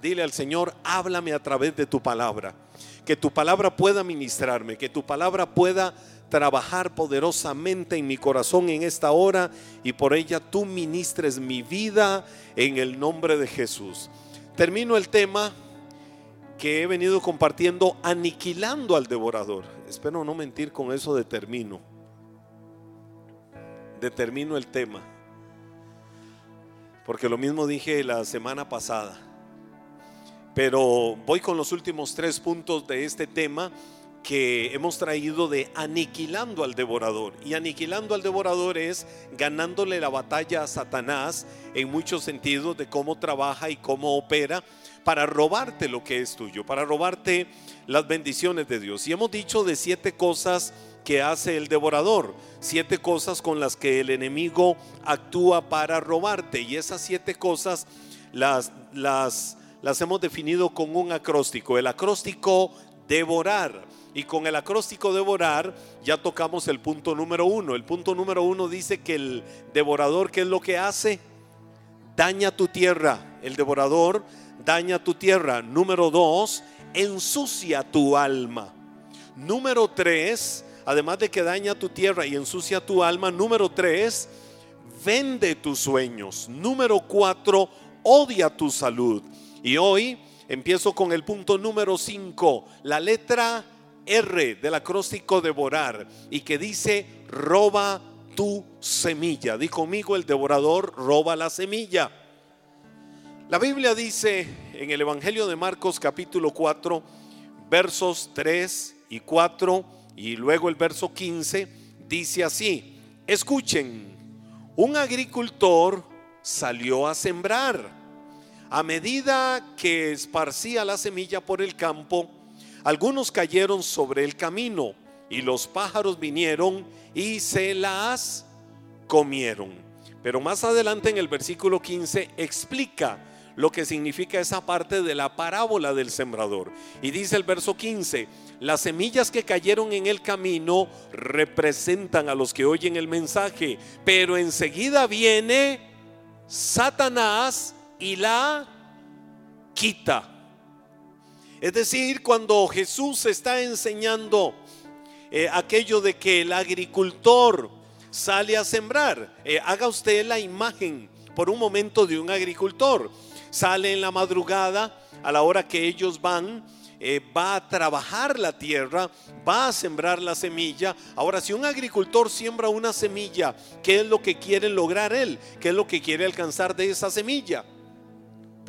Dile al Señor, háblame a través de tu palabra. Que tu palabra pueda ministrarme, que tu palabra pueda trabajar poderosamente en mi corazón en esta hora y por ella tú ministres mi vida en el nombre de Jesús. Termino el tema que he venido compartiendo, aniquilando al devorador. Espero no mentir con eso de termino. Determino el tema. Porque lo mismo dije la semana pasada. Pero voy con los últimos tres puntos de este tema que hemos traído de aniquilando al devorador. Y aniquilando al devorador es ganándole la batalla a Satanás en muchos sentidos de cómo trabaja y cómo opera para robarte lo que es tuyo, para robarte las bendiciones de Dios. Y hemos dicho de siete cosas que hace el devorador, siete cosas con las que el enemigo actúa para robarte. Y esas siete cosas las, las, las hemos definido con un acróstico. El acróstico devorar. Y con el acróstico devorar ya tocamos el punto número uno. El punto número uno dice que el devorador, ¿qué es lo que hace? Daña tu tierra. El devorador daña tu tierra. Número dos, ensucia tu alma. Número tres, además de que daña tu tierra y ensucia tu alma. Número tres, vende tus sueños. Número cuatro, odia tu salud. Y hoy empiezo con el punto número cinco, la letra R del acróstico devorar y que dice roba tu semilla. Di conmigo el devorador roba la semilla. La Biblia dice en el Evangelio de Marcos capítulo 4 versos 3 y 4 y luego el verso 15 dice así, escuchen, un agricultor salió a sembrar. A medida que esparcía la semilla por el campo, algunos cayeron sobre el camino y los pájaros vinieron y se las comieron. Pero más adelante en el versículo 15 explica lo que significa esa parte de la parábola del sembrador. Y dice el verso 15, las semillas que cayeron en el camino representan a los que oyen el mensaje, pero enseguida viene Satanás y la quita. Es decir, cuando Jesús está enseñando eh, aquello de que el agricultor sale a sembrar, eh, haga usted la imagen por un momento de un agricultor. Sale en la madrugada, a la hora que ellos van, eh, va a trabajar la tierra, va a sembrar la semilla. Ahora, si un agricultor siembra una semilla, ¿qué es lo que quiere lograr él? ¿Qué es lo que quiere alcanzar de esa semilla?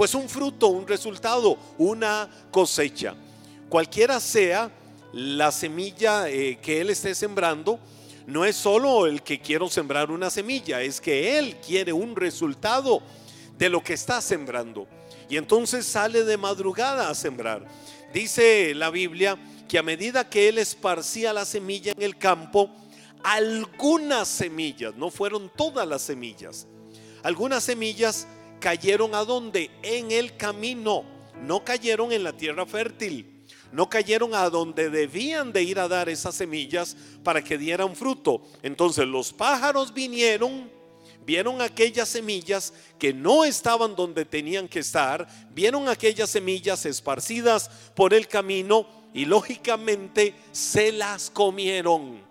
Pues un fruto, un resultado, una cosecha. Cualquiera sea la semilla eh, que él esté sembrando, no es solo el que quiero sembrar una semilla, es que él quiere un resultado de lo que está sembrando. Y entonces sale de madrugada a sembrar. Dice la Biblia que a medida que él esparcía la semilla en el campo, algunas semillas, no fueron todas las semillas, algunas semillas cayeron a donde? En el camino. No cayeron en la tierra fértil. No cayeron a donde debían de ir a dar esas semillas para que dieran fruto. Entonces los pájaros vinieron, vieron aquellas semillas que no estaban donde tenían que estar, vieron aquellas semillas esparcidas por el camino y lógicamente se las comieron.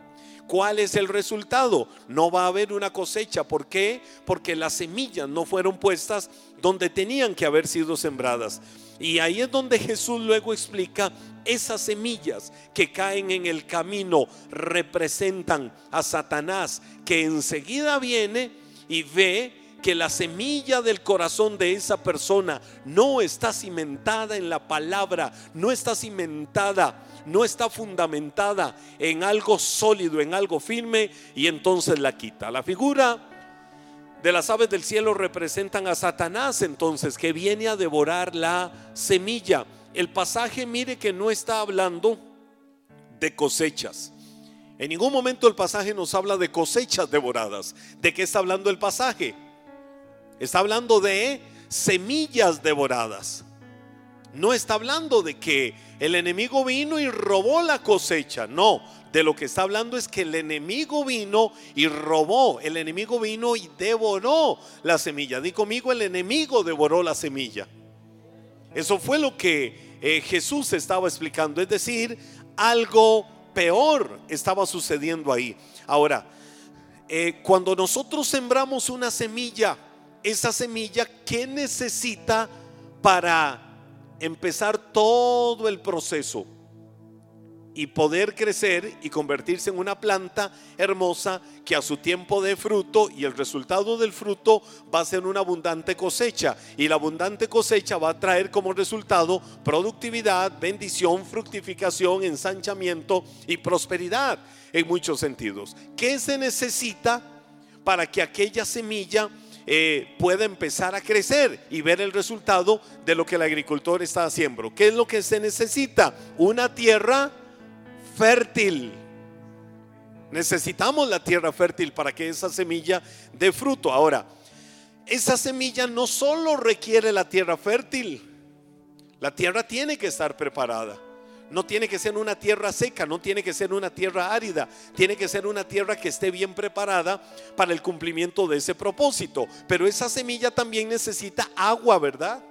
¿Cuál es el resultado? No va a haber una cosecha. ¿Por qué? Porque las semillas no fueron puestas donde tenían que haber sido sembradas. Y ahí es donde Jesús luego explica esas semillas que caen en el camino representan a Satanás, que enseguida viene y ve que la semilla del corazón de esa persona no está cimentada en la palabra, no está cimentada no está fundamentada en algo sólido, en algo firme, y entonces la quita. La figura de las aves del cielo representan a Satanás entonces, que viene a devorar la semilla. El pasaje, mire que no está hablando de cosechas. En ningún momento el pasaje nos habla de cosechas devoradas. ¿De qué está hablando el pasaje? Está hablando de semillas devoradas. No está hablando de que el enemigo vino y robó la cosecha. No, de lo que está hablando es que el enemigo vino y robó. El enemigo vino y devoró la semilla. Di conmigo, el enemigo devoró la semilla. Eso fue lo que eh, Jesús estaba explicando. Es decir, algo peor estaba sucediendo ahí. Ahora, eh, cuando nosotros sembramos una semilla, esa semilla, ¿qué necesita para empezar todo el proceso? y poder crecer y convertirse en una planta hermosa que a su tiempo dé fruto y el resultado del fruto va a ser una abundante cosecha y la abundante cosecha va a traer como resultado productividad, bendición, fructificación, ensanchamiento y prosperidad en muchos sentidos. ¿Qué se necesita para que aquella semilla eh, pueda empezar a crecer y ver el resultado de lo que el agricultor está haciendo? ¿Qué es lo que se necesita? Una tierra fértil. Necesitamos la tierra fértil para que esa semilla dé fruto. Ahora, esa semilla no solo requiere la tierra fértil, la tierra tiene que estar preparada. No tiene que ser una tierra seca, no tiene que ser una tierra árida, tiene que ser una tierra que esté bien preparada para el cumplimiento de ese propósito. Pero esa semilla también necesita agua, ¿verdad?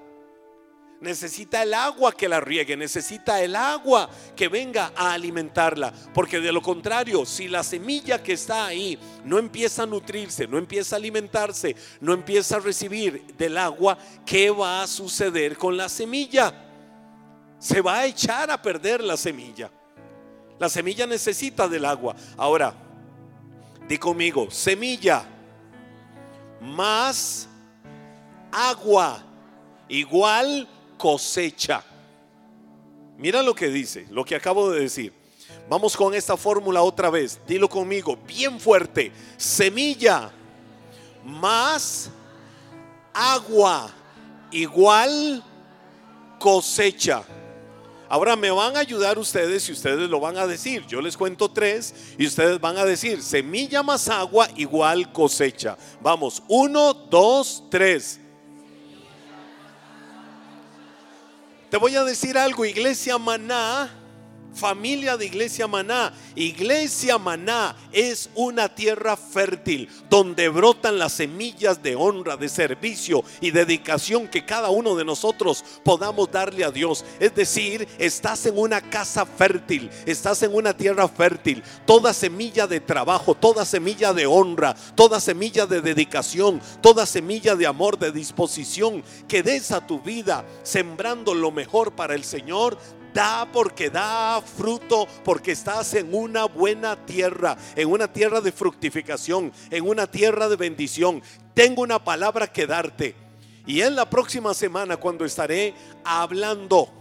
necesita el agua que la riegue, necesita el agua que venga a alimentarla. Porque de lo contrario, si la semilla que está ahí no empieza a nutrirse, no empieza a alimentarse, no empieza a recibir del agua, ¿qué va a suceder con la semilla? Se va a echar a perder la semilla. La semilla necesita del agua. Ahora, di conmigo, semilla más agua igual cosecha. Mira lo que dice, lo que acabo de decir. Vamos con esta fórmula otra vez. Dilo conmigo, bien fuerte. Semilla más agua igual cosecha. Ahora me van a ayudar ustedes y ustedes lo van a decir. Yo les cuento tres y ustedes van a decir semilla más agua igual cosecha. Vamos, uno, dos, tres. Te voy a decir algo, iglesia maná familia de Iglesia Maná. Iglesia Maná es una tierra fértil donde brotan las semillas de honra, de servicio y dedicación que cada uno de nosotros podamos darle a Dios. Es decir, estás en una casa fértil, estás en una tierra fértil. Toda semilla de trabajo, toda semilla de honra, toda semilla de dedicación, toda semilla de amor, de disposición que des a tu vida sembrando lo mejor para el Señor, Da porque da fruto, porque estás en una buena tierra, en una tierra de fructificación, en una tierra de bendición. Tengo una palabra que darte. Y en la próxima semana, cuando estaré hablando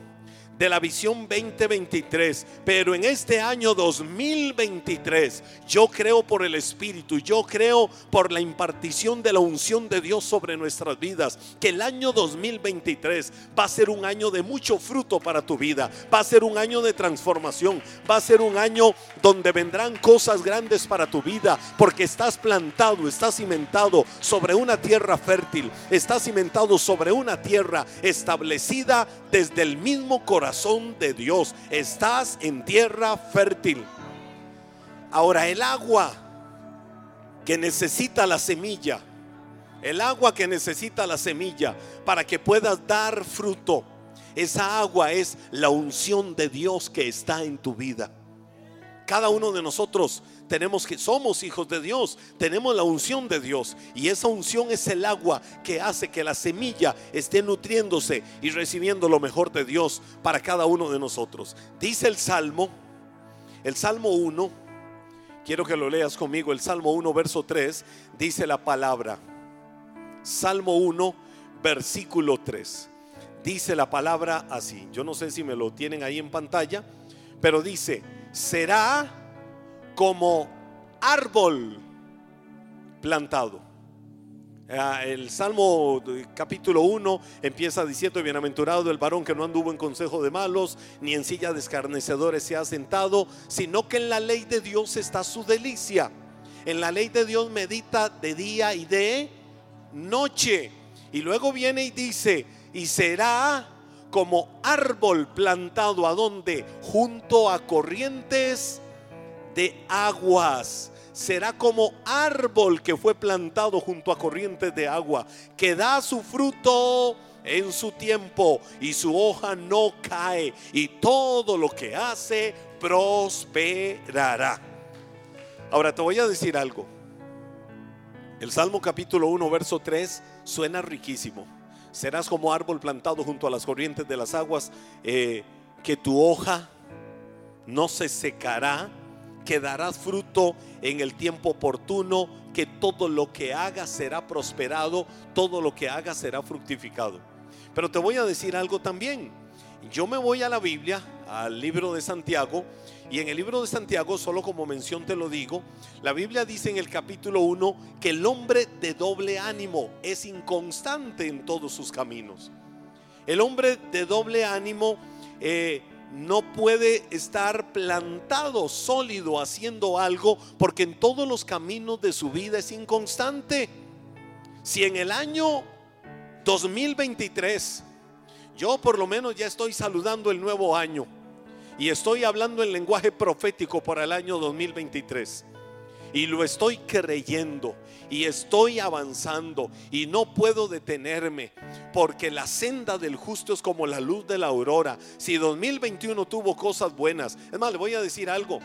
de la visión 2023. Pero en este año 2023, yo creo por el Espíritu, yo creo por la impartición de la unción de Dios sobre nuestras vidas, que el año 2023 va a ser un año de mucho fruto para tu vida, va a ser un año de transformación, va a ser un año donde vendrán cosas grandes para tu vida, porque estás plantado, estás cimentado sobre una tierra fértil, estás cimentado sobre una tierra establecida desde el mismo corazón de Dios. Estás en tierra fértil. Ahora, el agua que necesita la semilla, el agua que necesita la semilla para que puedas dar fruto, esa agua es la unción de Dios que está en tu vida. Cada uno de nosotros tenemos que somos hijos de Dios, tenemos la unción de Dios y esa unción es el agua que hace que la semilla esté nutriéndose y recibiendo lo mejor de Dios para cada uno de nosotros. Dice el Salmo, el Salmo 1, quiero que lo leas conmigo, el Salmo 1 verso 3 dice la palabra. Salmo 1 versículo 3. Dice la palabra así. Yo no sé si me lo tienen ahí en pantalla, pero dice, será como árbol plantado. Ah, el Salmo capítulo 1 empieza diciendo, bienaventurado el varón que no anduvo en consejo de malos, ni en silla de escarnecedores se ha sentado, sino que en la ley de Dios está su delicia. En la ley de Dios medita de día y de noche. Y luego viene y dice, y será como árbol plantado a donde? Junto a corrientes de aguas. Será como árbol que fue plantado junto a corrientes de agua, que da su fruto en su tiempo y su hoja no cae y todo lo que hace prosperará. Ahora te voy a decir algo. El Salmo capítulo 1, verso 3 suena riquísimo. Serás como árbol plantado junto a las corrientes de las aguas, eh, que tu hoja no se secará, que darás fruto en el tiempo oportuno, que todo lo que hagas será prosperado, todo lo que hagas será fructificado. Pero te voy a decir algo también. Yo me voy a la Biblia, al libro de Santiago, y en el libro de Santiago, solo como mención te lo digo, la Biblia dice en el capítulo 1 que el hombre de doble ánimo es inconstante en todos sus caminos. El hombre de doble ánimo eh, no puede estar plantado, sólido, haciendo algo, porque en todos los caminos de su vida es inconstante. Si en el año 2023, yo por lo menos ya estoy saludando el nuevo año y estoy hablando en lenguaje profético para el año 2023. Y lo estoy creyendo y estoy avanzando y no puedo detenerme porque la senda del justo es como la luz de la aurora. Si 2021 tuvo cosas buenas, es más, le voy a decir algo.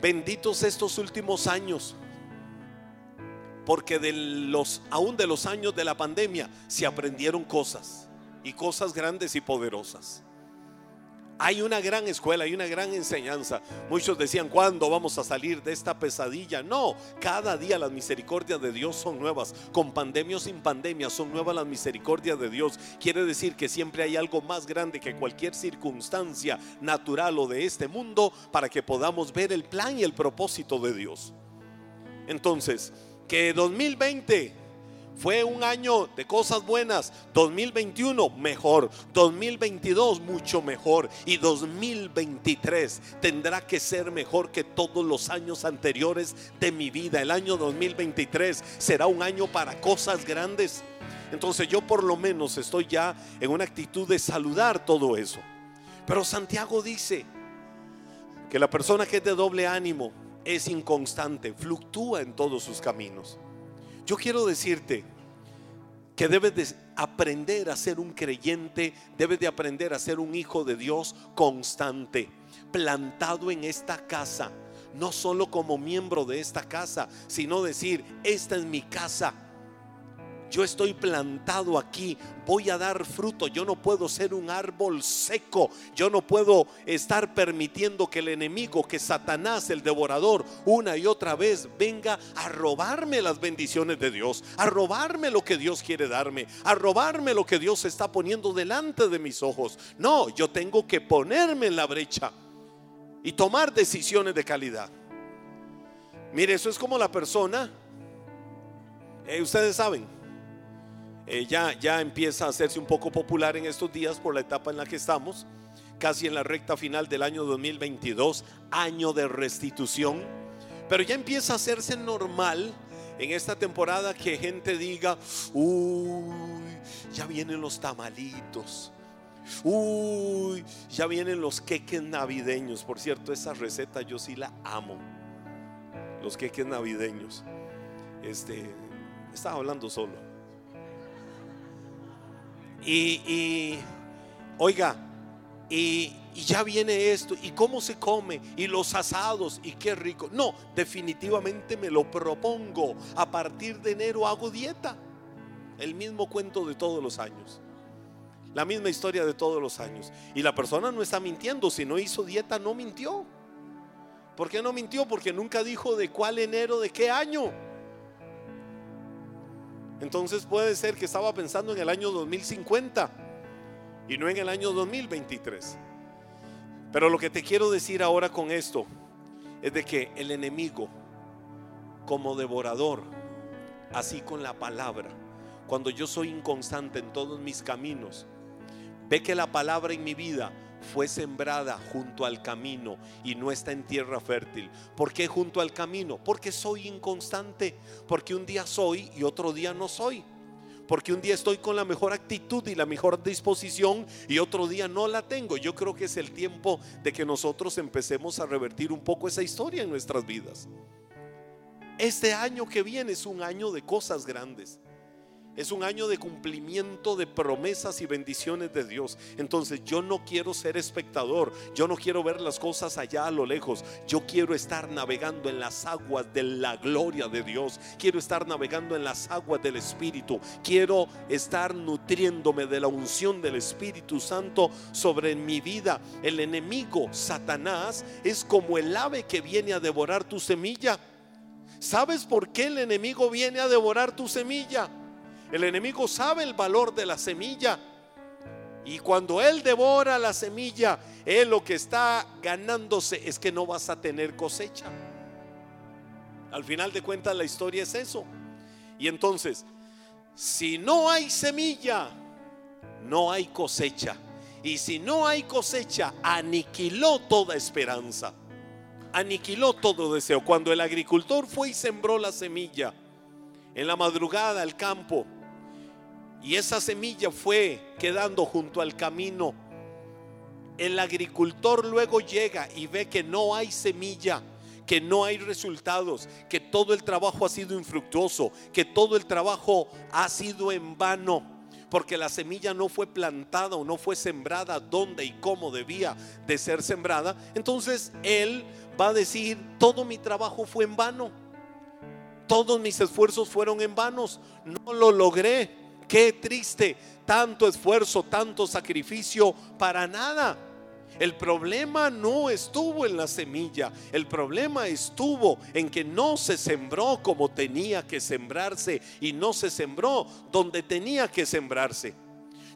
Benditos estos últimos años, porque de los aún de los años de la pandemia se aprendieron cosas y cosas grandes y poderosas. Hay una gran escuela, hay una gran enseñanza. Muchos decían, ¿cuándo vamos a salir de esta pesadilla? No, cada día las misericordias de Dios son nuevas. Con pandemia o sin pandemia son nuevas las misericordias de Dios. Quiere decir que siempre hay algo más grande que cualquier circunstancia natural o de este mundo para que podamos ver el plan y el propósito de Dios. Entonces, que 2020 fue un año de cosas buenas. 2021 mejor. 2022 mucho mejor. Y 2023 tendrá que ser mejor que todos los años anteriores de mi vida. El año 2023 será un año para cosas grandes. Entonces yo por lo menos estoy ya en una actitud de saludar todo eso. Pero Santiago dice que la persona que es de doble ánimo es inconstante, fluctúa en todos sus caminos. Yo quiero decirte que debes de aprender a ser un creyente, debes de aprender a ser un hijo de Dios constante, plantado en esta casa, no solo como miembro de esta casa, sino decir, esta es mi casa yo estoy plantado aquí, voy a dar fruto, yo no puedo ser un árbol seco, yo no puedo estar permitiendo que el enemigo, que Satanás, el devorador, una y otra vez venga a robarme las bendiciones de Dios, a robarme lo que Dios quiere darme, a robarme lo que Dios está poniendo delante de mis ojos. No, yo tengo que ponerme en la brecha y tomar decisiones de calidad. Mire, eso es como la persona, eh, ustedes saben, eh, ya, ya empieza a hacerse un poco popular en estos días por la etapa en la que estamos, casi en la recta final del año 2022, año de restitución, pero ya empieza a hacerse normal en esta temporada que gente diga, uy, ya vienen los tamalitos. Uy, ya vienen los queques navideños. Por cierto, esa receta yo sí la amo. Los queques navideños. Este, estaba hablando solo. Y, oiga, y, ya viene esto, y cómo se come, y los asados, y qué rico. No, definitivamente me lo propongo. A partir de enero hago dieta. El mismo cuento de todos los años. La misma historia de todos los años. Y la persona no está mintiendo. Si no hizo dieta, no mintió. ¿Por qué no mintió? Porque nunca dijo de cuál enero, de qué año. Entonces puede ser que estaba pensando en el año 2050 y no en el año 2023. Pero lo que te quiero decir ahora con esto es de que el enemigo, como devorador, así con la palabra, cuando yo soy inconstante en todos mis caminos, ve que la palabra en mi vida fue sembrada junto al camino y no está en tierra fértil. ¿Por qué junto al camino? Porque soy inconstante, porque un día soy y otro día no soy. Porque un día estoy con la mejor actitud y la mejor disposición y otro día no la tengo. Yo creo que es el tiempo de que nosotros empecemos a revertir un poco esa historia en nuestras vidas. Este año que viene es un año de cosas grandes. Es un año de cumplimiento de promesas y bendiciones de Dios. Entonces yo no quiero ser espectador. Yo no quiero ver las cosas allá a lo lejos. Yo quiero estar navegando en las aguas de la gloria de Dios. Quiero estar navegando en las aguas del Espíritu. Quiero estar nutriéndome de la unción del Espíritu Santo sobre mi vida. El enemigo, Satanás, es como el ave que viene a devorar tu semilla. ¿Sabes por qué el enemigo viene a devorar tu semilla? El enemigo sabe el valor de la semilla. Y cuando Él devora la semilla, Él lo que está ganándose es que no vas a tener cosecha. Al final de cuentas la historia es eso. Y entonces, si no hay semilla, no hay cosecha. Y si no hay cosecha, aniquiló toda esperanza. Aniquiló todo deseo. Cuando el agricultor fue y sembró la semilla, en la madrugada al campo, y esa semilla fue quedando junto al camino. El agricultor luego llega y ve que no hay semilla, que no hay resultados, que todo el trabajo ha sido infructuoso, que todo el trabajo ha sido en vano, porque la semilla no fue plantada o no fue sembrada donde y cómo debía de ser sembrada. Entonces él va a decir, todo mi trabajo fue en vano, todos mis esfuerzos fueron en vanos, no lo logré Qué triste, tanto esfuerzo, tanto sacrificio para nada. El problema no estuvo en la semilla, el problema estuvo en que no se sembró como tenía que sembrarse y no se sembró donde tenía que sembrarse.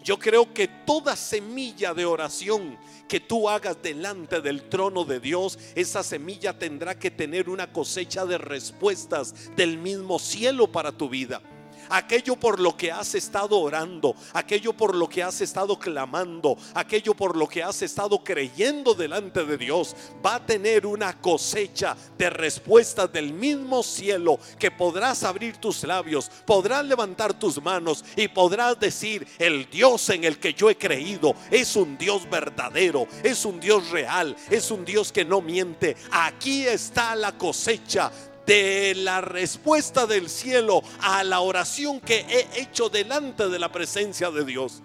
Yo creo que toda semilla de oración que tú hagas delante del trono de Dios, esa semilla tendrá que tener una cosecha de respuestas del mismo cielo para tu vida aquello por lo que has estado orando, aquello por lo que has estado clamando, aquello por lo que has estado creyendo delante de Dios, va a tener una cosecha de respuestas del mismo cielo que podrás abrir tus labios, podrás levantar tus manos y podrás decir, el Dios en el que yo he creído es un Dios verdadero, es un Dios real, es un Dios que no miente. Aquí está la cosecha de la respuesta del cielo a la oración que he hecho delante de la presencia de Dios.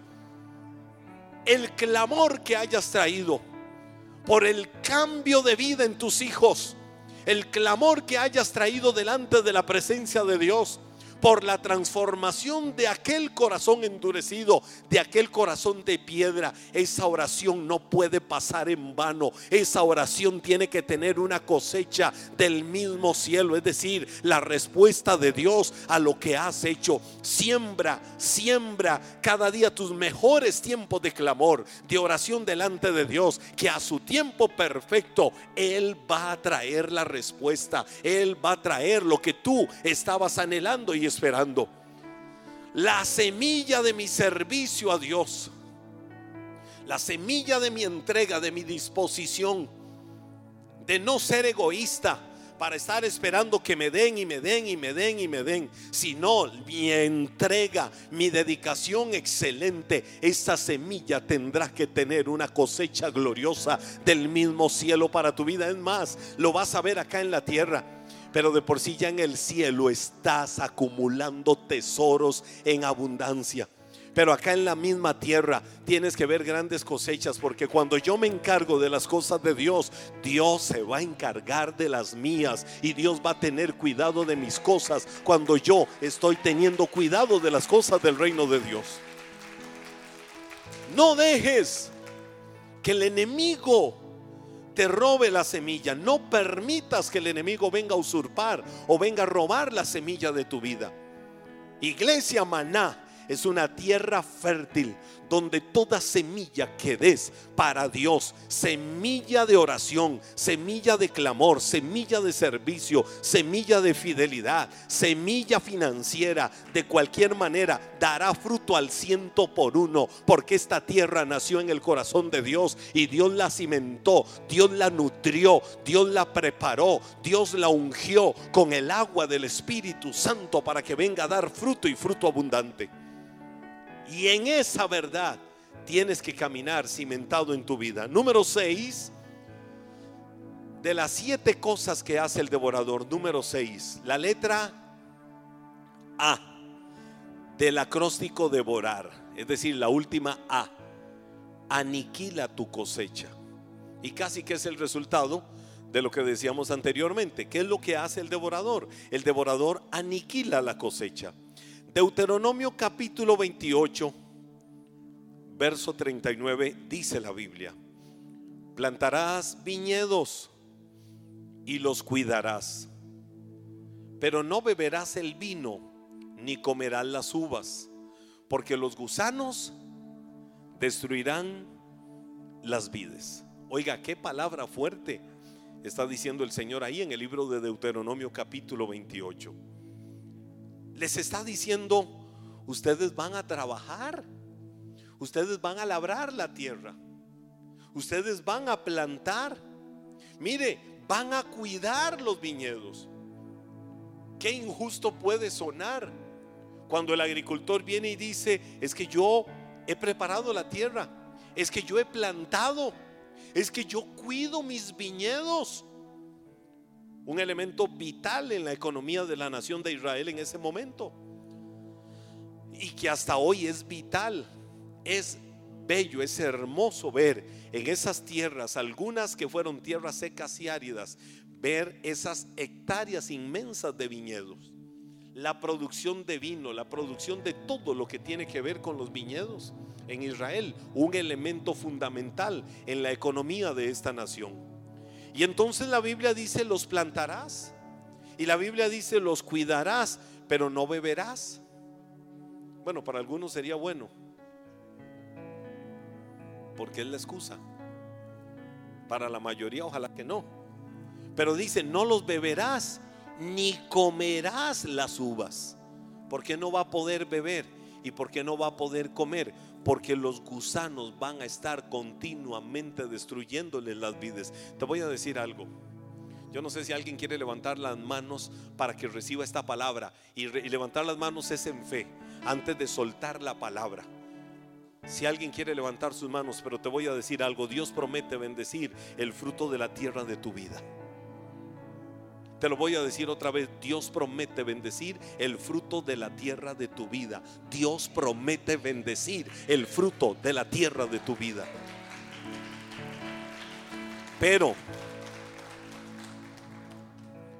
El clamor que hayas traído por el cambio de vida en tus hijos, el clamor que hayas traído delante de la presencia de Dios por la transformación de aquel corazón endurecido, de aquel corazón de piedra. Esa oración no puede pasar en vano. Esa oración tiene que tener una cosecha del mismo cielo, es decir, la respuesta de Dios a lo que has hecho. Siembra, siembra cada día tus mejores tiempos de clamor, de oración delante de Dios, que a su tiempo perfecto Él va a traer la respuesta. Él va a traer lo que tú estabas anhelando y esperando. La semilla de mi servicio a Dios. La semilla de mi entrega, de mi disposición. De no ser egoísta para estar esperando que me den y me den y me den y me den, sino mi entrega, mi dedicación excelente, esa semilla tendrá que tener una cosecha gloriosa del mismo cielo para tu vida. Es más, lo vas a ver acá en la tierra pero de por sí ya en el cielo estás acumulando tesoros en abundancia. Pero acá en la misma tierra tienes que ver grandes cosechas porque cuando yo me encargo de las cosas de Dios, Dios se va a encargar de las mías y Dios va a tener cuidado de mis cosas cuando yo estoy teniendo cuidado de las cosas del reino de Dios. No dejes que el enemigo te robe la semilla. No permitas que el enemigo venga a usurpar o venga a robar la semilla de tu vida. Iglesia Maná es una tierra fértil donde toda semilla que des para Dios, semilla de oración, semilla de clamor, semilla de servicio, semilla de fidelidad, semilla financiera, de cualquier manera dará fruto al ciento por uno, porque esta tierra nació en el corazón de Dios y Dios la cimentó, Dios la nutrió, Dios la preparó, Dios la ungió con el agua del Espíritu Santo para que venga a dar fruto y fruto abundante. Y en esa verdad tienes que caminar cimentado en tu vida. Número 6, de las siete cosas que hace el devorador, número 6, la letra A. del acróstico devorar, es decir, la última A, aniquila tu cosecha. Y casi que es el resultado de lo que decíamos anteriormente. ¿Qué es lo que hace el devorador? El devorador aniquila la cosecha. Deuteronomio capítulo 28, verso 39, dice la Biblia, plantarás viñedos y los cuidarás, pero no beberás el vino ni comerás las uvas, porque los gusanos destruirán las vides. Oiga, qué palabra fuerte está diciendo el Señor ahí en el libro de Deuteronomio capítulo 28. Les está diciendo, ustedes van a trabajar, ustedes van a labrar la tierra, ustedes van a plantar, mire, van a cuidar los viñedos. Qué injusto puede sonar cuando el agricultor viene y dice, es que yo he preparado la tierra, es que yo he plantado, es que yo cuido mis viñedos. Un elemento vital en la economía de la nación de Israel en ese momento. Y que hasta hoy es vital. Es bello, es hermoso ver en esas tierras, algunas que fueron tierras secas y áridas, ver esas hectáreas inmensas de viñedos la producción de vino, la producción de todo lo que tiene que ver con los viñedos en Israel, un elemento fundamental en la economía de esta nación. Y entonces la Biblia dice, los plantarás. Y la Biblia dice, los cuidarás, pero no beberás. Bueno, para algunos sería bueno, porque es la excusa. Para la mayoría, ojalá que no. Pero dice, no los beberás ni comerás las uvas. Porque no va a poder beber y porque no va a poder comer. Porque los gusanos van a estar continuamente destruyéndole las vides. Te voy a decir algo. Yo no sé si alguien quiere levantar las manos para que reciba esta palabra. Y, y levantar las manos es en fe, antes de soltar la palabra. Si alguien quiere levantar sus manos, pero te voy a decir algo, Dios promete bendecir el fruto de la tierra de tu vida. Te lo voy a decir otra vez, Dios promete bendecir el fruto de la tierra de tu vida. Dios promete bendecir el fruto de la tierra de tu vida. Pero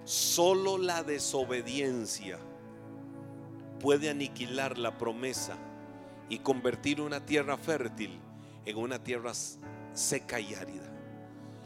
solo la desobediencia puede aniquilar la promesa y convertir una tierra fértil en una tierra seca y árida.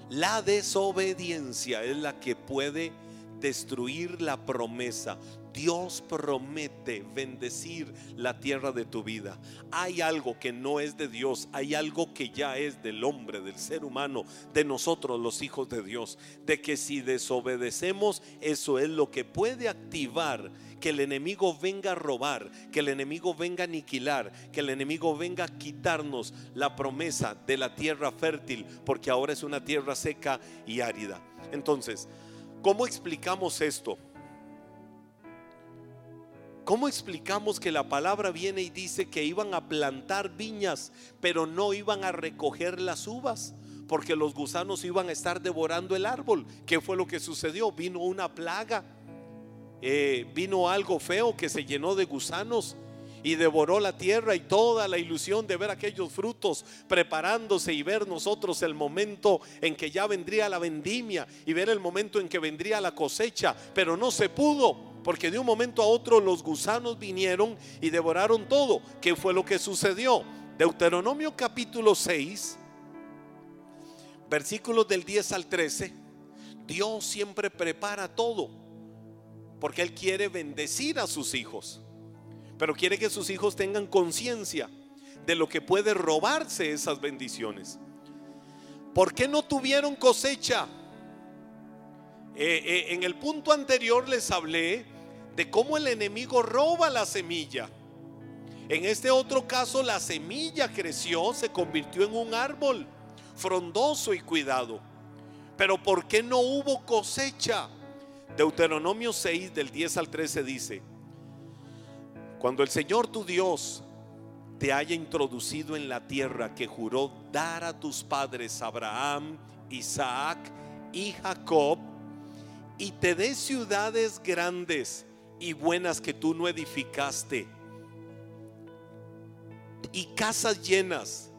La desobediencia es la que puede destruir la promesa. Dios promete bendecir la tierra de tu vida. Hay algo que no es de Dios, hay algo que ya es del hombre, del ser humano, de nosotros los hijos de Dios. De que si desobedecemos, eso es lo que puede activar que el enemigo venga a robar, que el enemigo venga a aniquilar, que el enemigo venga a quitarnos la promesa de la tierra fértil, porque ahora es una tierra seca y árida. Entonces, ¿Cómo explicamos esto? ¿Cómo explicamos que la palabra viene y dice que iban a plantar viñas, pero no iban a recoger las uvas? Porque los gusanos iban a estar devorando el árbol. ¿Qué fue lo que sucedió? Vino una plaga, eh, vino algo feo que se llenó de gusanos y devoró la tierra y toda la ilusión de ver aquellos frutos preparándose y ver nosotros el momento en que ya vendría la vendimia y ver el momento en que vendría la cosecha, pero no se pudo porque de un momento a otro los gusanos vinieron y devoraron todo. ¿Qué fue lo que sucedió? Deuteronomio capítulo 6, versículos del 10 al 13, Dios siempre prepara todo porque Él quiere bendecir a sus hijos pero quiere que sus hijos tengan conciencia de lo que puede robarse esas bendiciones. ¿Por qué no tuvieron cosecha? Eh, eh, en el punto anterior les hablé de cómo el enemigo roba la semilla. En este otro caso la semilla creció, se convirtió en un árbol frondoso y cuidado. Pero ¿por qué no hubo cosecha? Deuteronomio 6 del 10 al 13 dice, cuando el Señor tu Dios te haya introducido en la tierra que juró dar a tus padres Abraham, Isaac y Jacob, y te dé ciudades grandes y buenas que tú no edificaste, y casas llenas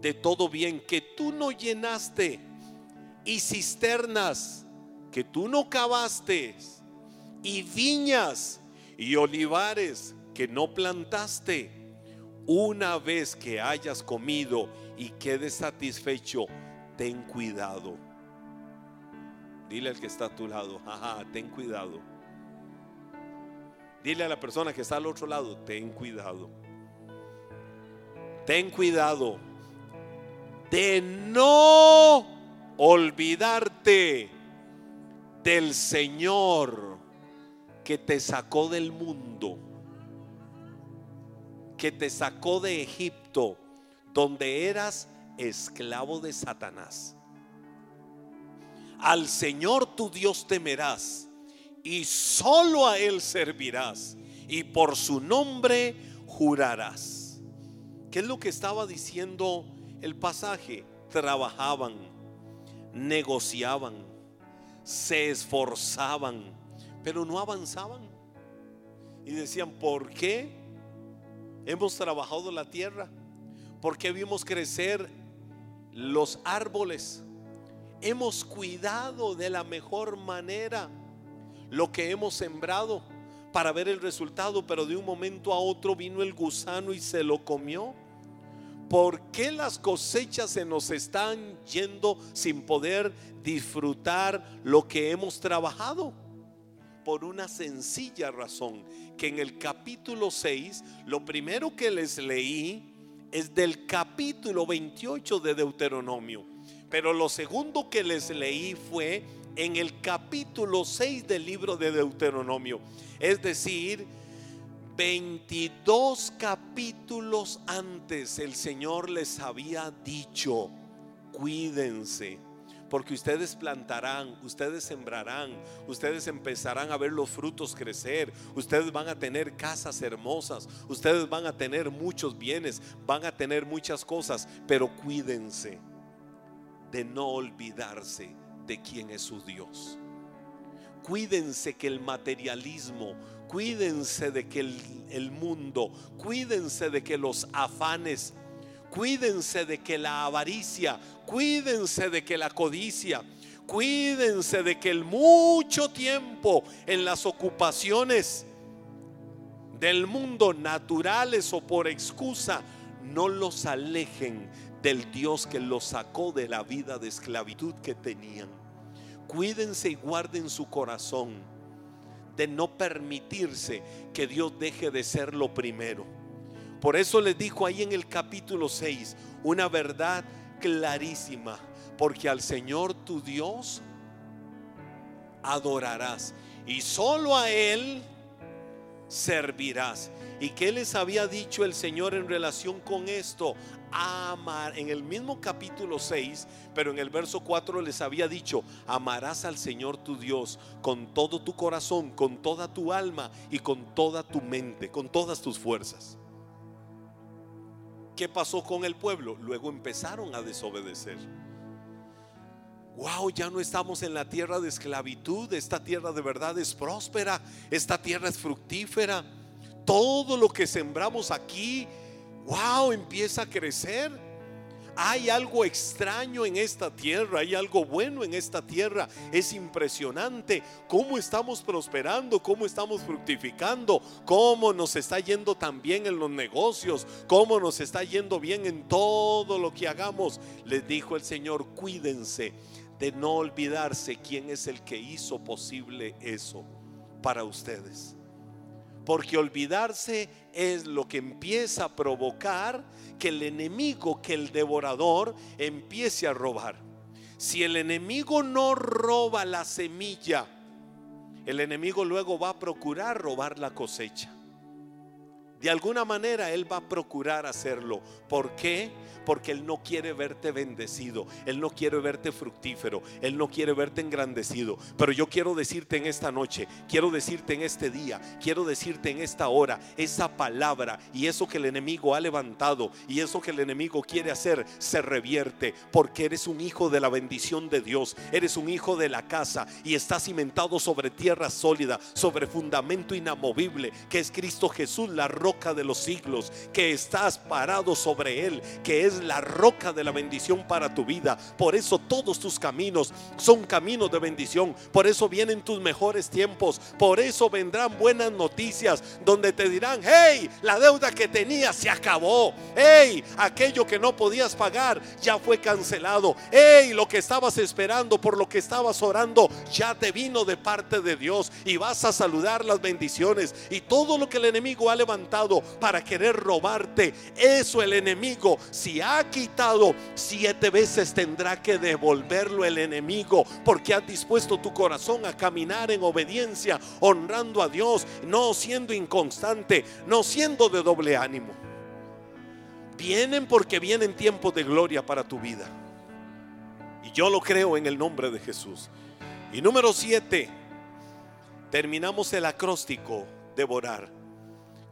de todo bien que tú no llenaste y cisternas que tú no cavaste y viñas y olivares que no plantaste. Una vez que hayas comido y quedes satisfecho, ten cuidado. Dile al que está a tu lado, ten cuidado. Dile a la persona que está al otro lado, ten cuidado. Ten cuidado de no olvidarte del Señor que te sacó del mundo, que te sacó de Egipto, donde eras esclavo de Satanás. Al Señor tu Dios temerás y solo a Él servirás y por su nombre jurarás. ¿Qué es lo que estaba diciendo el pasaje? Trabajaban, negociaban, se esforzaban, pero no avanzaban. Y decían, ¿por qué hemos trabajado la tierra? ¿Por qué vimos crecer los árboles? hemos cuidado de la mejor manera lo que hemos sembrado para ver el resultado, pero de un momento a otro vino el gusano y se lo comió. ¿Por qué las cosechas se nos están yendo sin poder disfrutar lo que hemos trabajado? Por una sencilla razón, que en el capítulo 6, lo primero que les leí es del capítulo 28 de Deuteronomio. Pero lo segundo que les leí fue en el capítulo 6 del libro de Deuteronomio. Es decir, 22 capítulos antes el Señor les había dicho, cuídense, porque ustedes plantarán, ustedes sembrarán, ustedes empezarán a ver los frutos crecer, ustedes van a tener casas hermosas, ustedes van a tener muchos bienes, van a tener muchas cosas, pero cuídense de no olvidarse de quién es su Dios. Cuídense que el materialismo, cuídense de que el, mundo, cuídense de que los afanes, cuídense de que la avaricia, cuídense de que la codicia, cuídense de que el mucho tiempo en las ocupaciones del mundo naturales o por excusa no los alejen del Dios que los sacó de la vida de esclavitud que tenían. Cuídense y guarden su corazón de no permitirse que Dios deje de ser lo primero. Por eso les dijo ahí en el capítulo 6 una verdad clarísima, porque al Señor tu Dios adorarás y solo a Él servirás. ¿Y qué les había dicho el Señor en relación con esto? Amar, en el mismo capítulo 6, pero en el verso 4 les había dicho, amarás al Señor tu Dios con todo tu corazón, con toda tu alma y con toda tu mente, con todas tus fuerzas. ¿Qué pasó con el pueblo? Luego empezaron a desobedecer. Wow, ya no estamos en la tierra de esclavitud, esta tierra de verdad es próspera, esta tierra es fructífera todo lo que sembramos aquí, wow, empieza a crecer. Hay algo extraño en esta tierra, hay algo bueno en esta tierra. Es impresionante cómo estamos prosperando, cómo estamos fructificando, cómo nos está yendo tan bien en los negocios, cómo nos está yendo bien en todo lo que hagamos. Les dijo el Señor, cuídense de no olvidarse quién es el que hizo posible eso para ustedes. Porque olvidarse es lo que empieza a provocar que el enemigo, que el devorador empiece a robar. Si el enemigo no roba la semilla, el enemigo luego va a procurar robar la cosecha. De alguna manera Él va a procurar hacerlo. ¿Por qué? Porque Él no quiere verte bendecido, Él no quiere verte fructífero, Él no quiere verte engrandecido. Pero yo quiero decirte en esta noche, quiero decirte en este día, quiero decirte en esta hora, esa palabra y eso que el enemigo ha levantado y eso que el enemigo quiere hacer se revierte. Porque eres un hijo de la bendición de Dios, eres un hijo de la casa y estás cimentado sobre tierra sólida, sobre fundamento inamovible, que es Cristo Jesús, la roca roca de los siglos, que estás parado sobre él, que es la roca de la bendición para tu vida. Por eso todos tus caminos son caminos de bendición. Por eso vienen tus mejores tiempos. Por eso vendrán buenas noticias donde te dirán, hey, la deuda que tenías se acabó. Hey, aquello que no podías pagar ya fue cancelado. Hey, lo que estabas esperando, por lo que estabas orando, ya te vino de parte de Dios y vas a saludar las bendiciones y todo lo que el enemigo ha levantado para querer robarte, eso el enemigo, si ha quitado siete veces, tendrá que devolverlo el enemigo, porque has dispuesto tu corazón a caminar en obediencia, honrando a Dios, no siendo inconstante, no siendo de doble ánimo. Vienen porque vienen tiempos de gloria para tu vida. Y yo lo creo en el nombre de Jesús. Y número siete, terminamos el acróstico, devorar.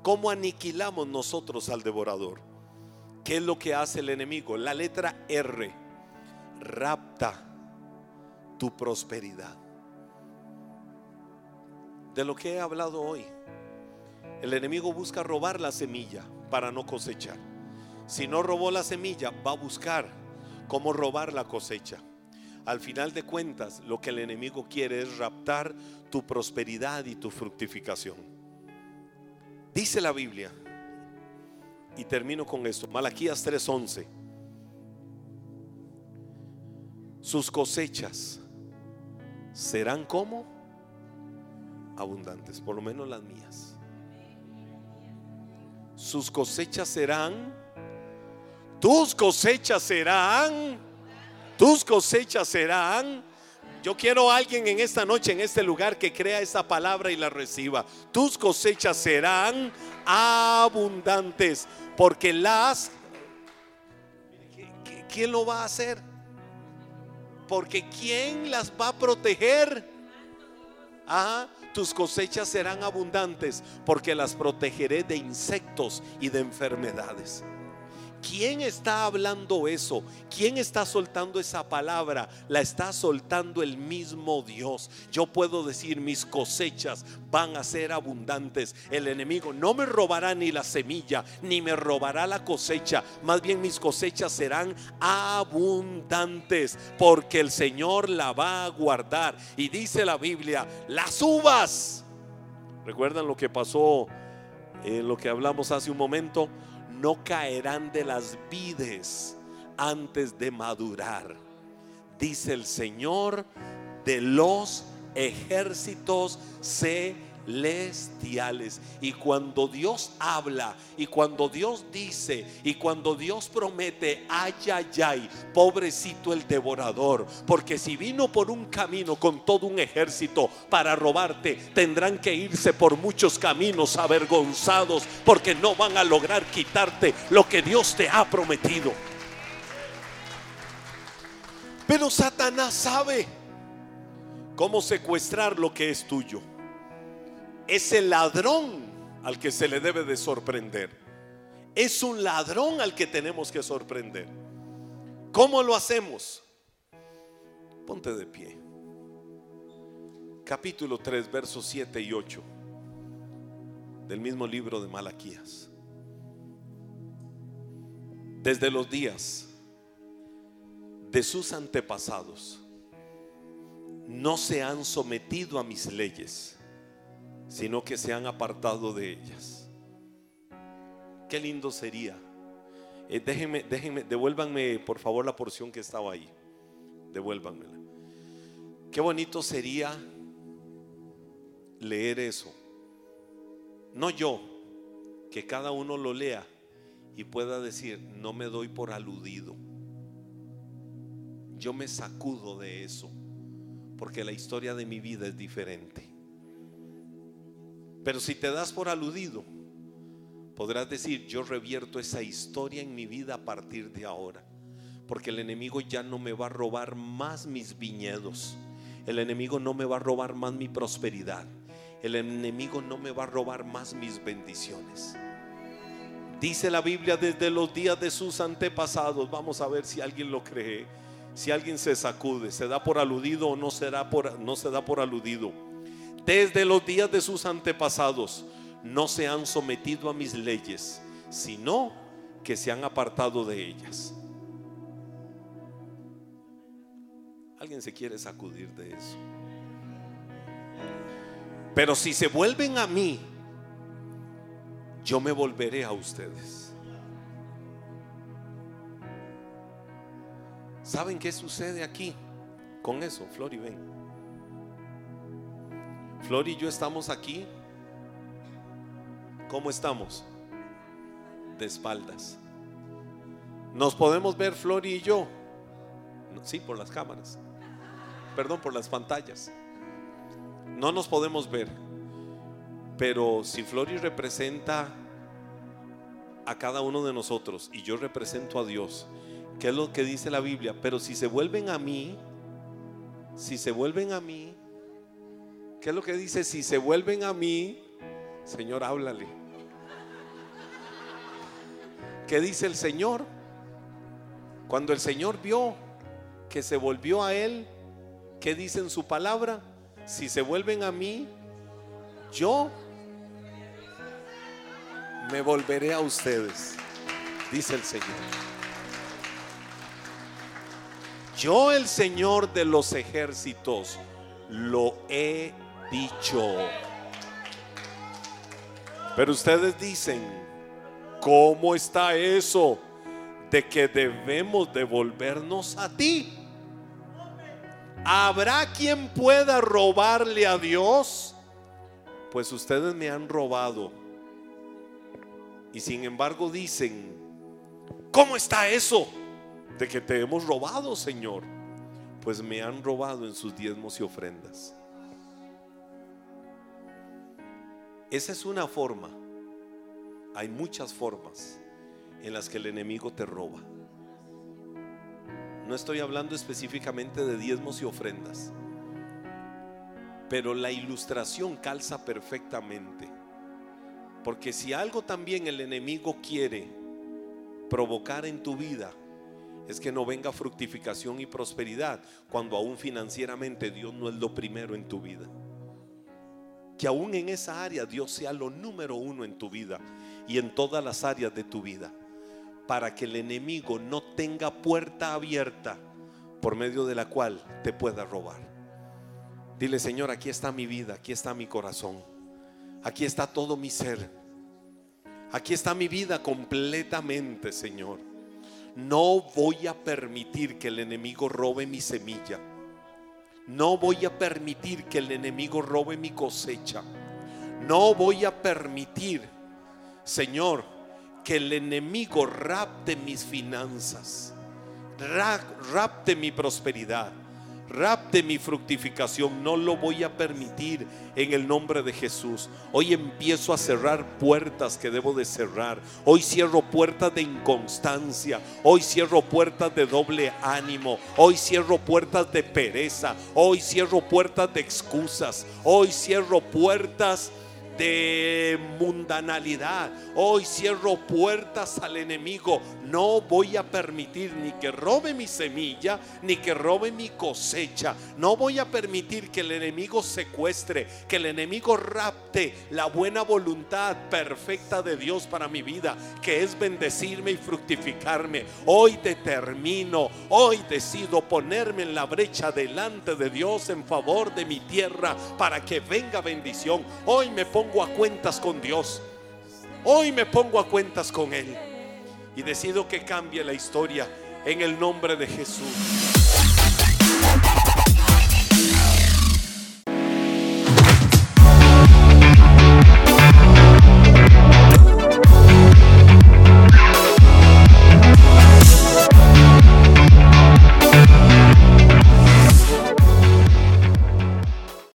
¿Cómo aniquilamos nosotros al devorador? ¿Qué es lo que hace el enemigo? La letra R, rapta tu prosperidad. De lo que he hablado hoy, el enemigo busca robar la semilla para no cosechar. Si no robó la semilla, va a buscar cómo robar la cosecha. Al final de cuentas, lo que el enemigo quiere es raptar tu prosperidad y tu fructificación. Dice la Biblia, y termino con esto, Malaquías 3:11, sus cosechas serán como abundantes, por lo menos las mías. Sus cosechas serán, tus cosechas serán, tus cosechas serán yo quiero a alguien en esta noche, en este lugar, que crea esta palabra y la reciba. Tus cosechas serán abundantes, porque las... ¿Quién lo va a hacer? Porque ¿quién las va a proteger? Ajá, tus cosechas serán abundantes, porque las protegeré de insectos y de enfermedades. ¿Quién está hablando eso? ¿Quién está soltando esa palabra? La está soltando el mismo Dios. Yo puedo decir, mis cosechas van a ser abundantes. El enemigo no me robará ni la semilla, ni me robará la cosecha. Más bien mis cosechas serán abundantes, porque el Señor la va a guardar. Y dice la Biblia, las uvas. ¿Recuerdan lo que pasó en lo que hablamos hace un momento? No caerán de las vides antes de madurar. Dice el Señor de los ejércitos se celestiales. Y cuando Dios habla, y cuando Dios dice, y cuando Dios promete, ay, ay, ay, pobrecito el devorador, porque si vino por un camino con todo un ejército para robarte, tendrán que irse por muchos caminos avergonzados, porque no van a lograr quitarte lo que Dios te ha prometido. Pero Satanás sabe cómo secuestrar lo que es tuyo es el ladrón al que se le debe de sorprender. Es un ladrón al que tenemos que sorprender. ¿Cómo lo hacemos? Ponte de pie. Capítulo 3, versos 7 y 8 del mismo libro de Malaquías. Desde los días de sus antepasados no se han sometido a mis leyes sino que se han apartado de ellas. Qué lindo sería. Eh, déjenme, déjenme, devuélvanme por favor la porción que estaba ahí. Devuélvanmela. Qué bonito sería leer eso. No yo, que cada uno lo lea y pueda decir, no me doy por aludido. Yo me sacudo de eso, porque la historia de mi vida es diferente. Pero si te das por aludido, podrás decir, yo revierto esa historia en mi vida a partir de ahora. Porque el enemigo ya no me va a robar más mis viñedos. El enemigo no me va a robar más mi prosperidad. El enemigo no me va a robar más mis bendiciones. Dice la Biblia desde los días de sus antepasados. Vamos a ver si alguien lo cree. Si alguien se sacude, se da por aludido o no se da por, no se da por aludido desde los días de sus antepasados, no se han sometido a mis leyes, sino que se han apartado de ellas. ¿Alguien se quiere sacudir de eso? Pero si se vuelven a mí, yo me volveré a ustedes. ¿Saben qué sucede aquí con eso? Flor y ven. Flor y yo estamos aquí. ¿Cómo estamos? De espaldas. Nos podemos ver Flor y yo. Sí, por las cámaras. Perdón, por las pantallas. No nos podemos ver. Pero si Flori representa a cada uno de nosotros y yo represento a Dios, ¿Qué es lo que dice la Biblia? Pero si se vuelven a mí, si se vuelven a mí, ¿qué es lo que dice? Si se vuelven a mí, Señor, háblale. ¿Qué dice el Señor? Cuando el Señor vio que se volvió a Él, ¿qué dice en su palabra? Si se vuelven a mí, yo me volveré a ustedes, dice el Señor. Yo el Señor de los ejércitos lo he dicho. Pero ustedes dicen, ¿cómo está eso de que debemos devolvernos a ti? ¿Habrá quien pueda robarle a Dios? Pues ustedes me han robado. Y sin embargo dicen, ¿cómo está eso? de que te hemos robado, Señor. Pues me han robado en sus diezmos y ofrendas. Esa es una forma. Hay muchas formas en las que el enemigo te roba. No estoy hablando específicamente de diezmos y ofrendas, pero la ilustración calza perfectamente. Porque si algo también el enemigo quiere provocar en tu vida, es que no venga fructificación y prosperidad cuando aún financieramente Dios no es lo primero en tu vida. Que aún en esa área Dios sea lo número uno en tu vida y en todas las áreas de tu vida. Para que el enemigo no tenga puerta abierta por medio de la cual te pueda robar. Dile, Señor, aquí está mi vida, aquí está mi corazón, aquí está todo mi ser. Aquí está mi vida completamente, Señor. No voy a permitir que el enemigo robe mi semilla. No voy a permitir que el enemigo robe mi cosecha. No voy a permitir, Señor, que el enemigo rapte mis finanzas, rapte mi prosperidad rapte mi fructificación. No lo voy a permitir en el nombre de Jesús. Hoy empiezo a cerrar puertas que debo de cerrar. Hoy cierro puertas de inconstancia. Hoy cierro puertas de doble ánimo. Hoy cierro puertas de pereza. Hoy cierro puertas de excusas. Hoy cierro puertas de mundanalidad. Hoy cierro puertas al enemigo. No voy a permitir ni que robe mi semilla, ni que robe mi cosecha. No voy a permitir que el enemigo secuestre, que el enemigo rapte la buena voluntad perfecta de Dios para mi vida, que es bendecirme y fructificarme. Hoy determino, hoy decido ponerme en la brecha delante de Dios en favor de mi tierra para que venga bendición. Hoy me pongo a cuentas con Dios. Hoy me pongo a cuentas con Él. Y decido que cambie la historia en el nombre de Jesús.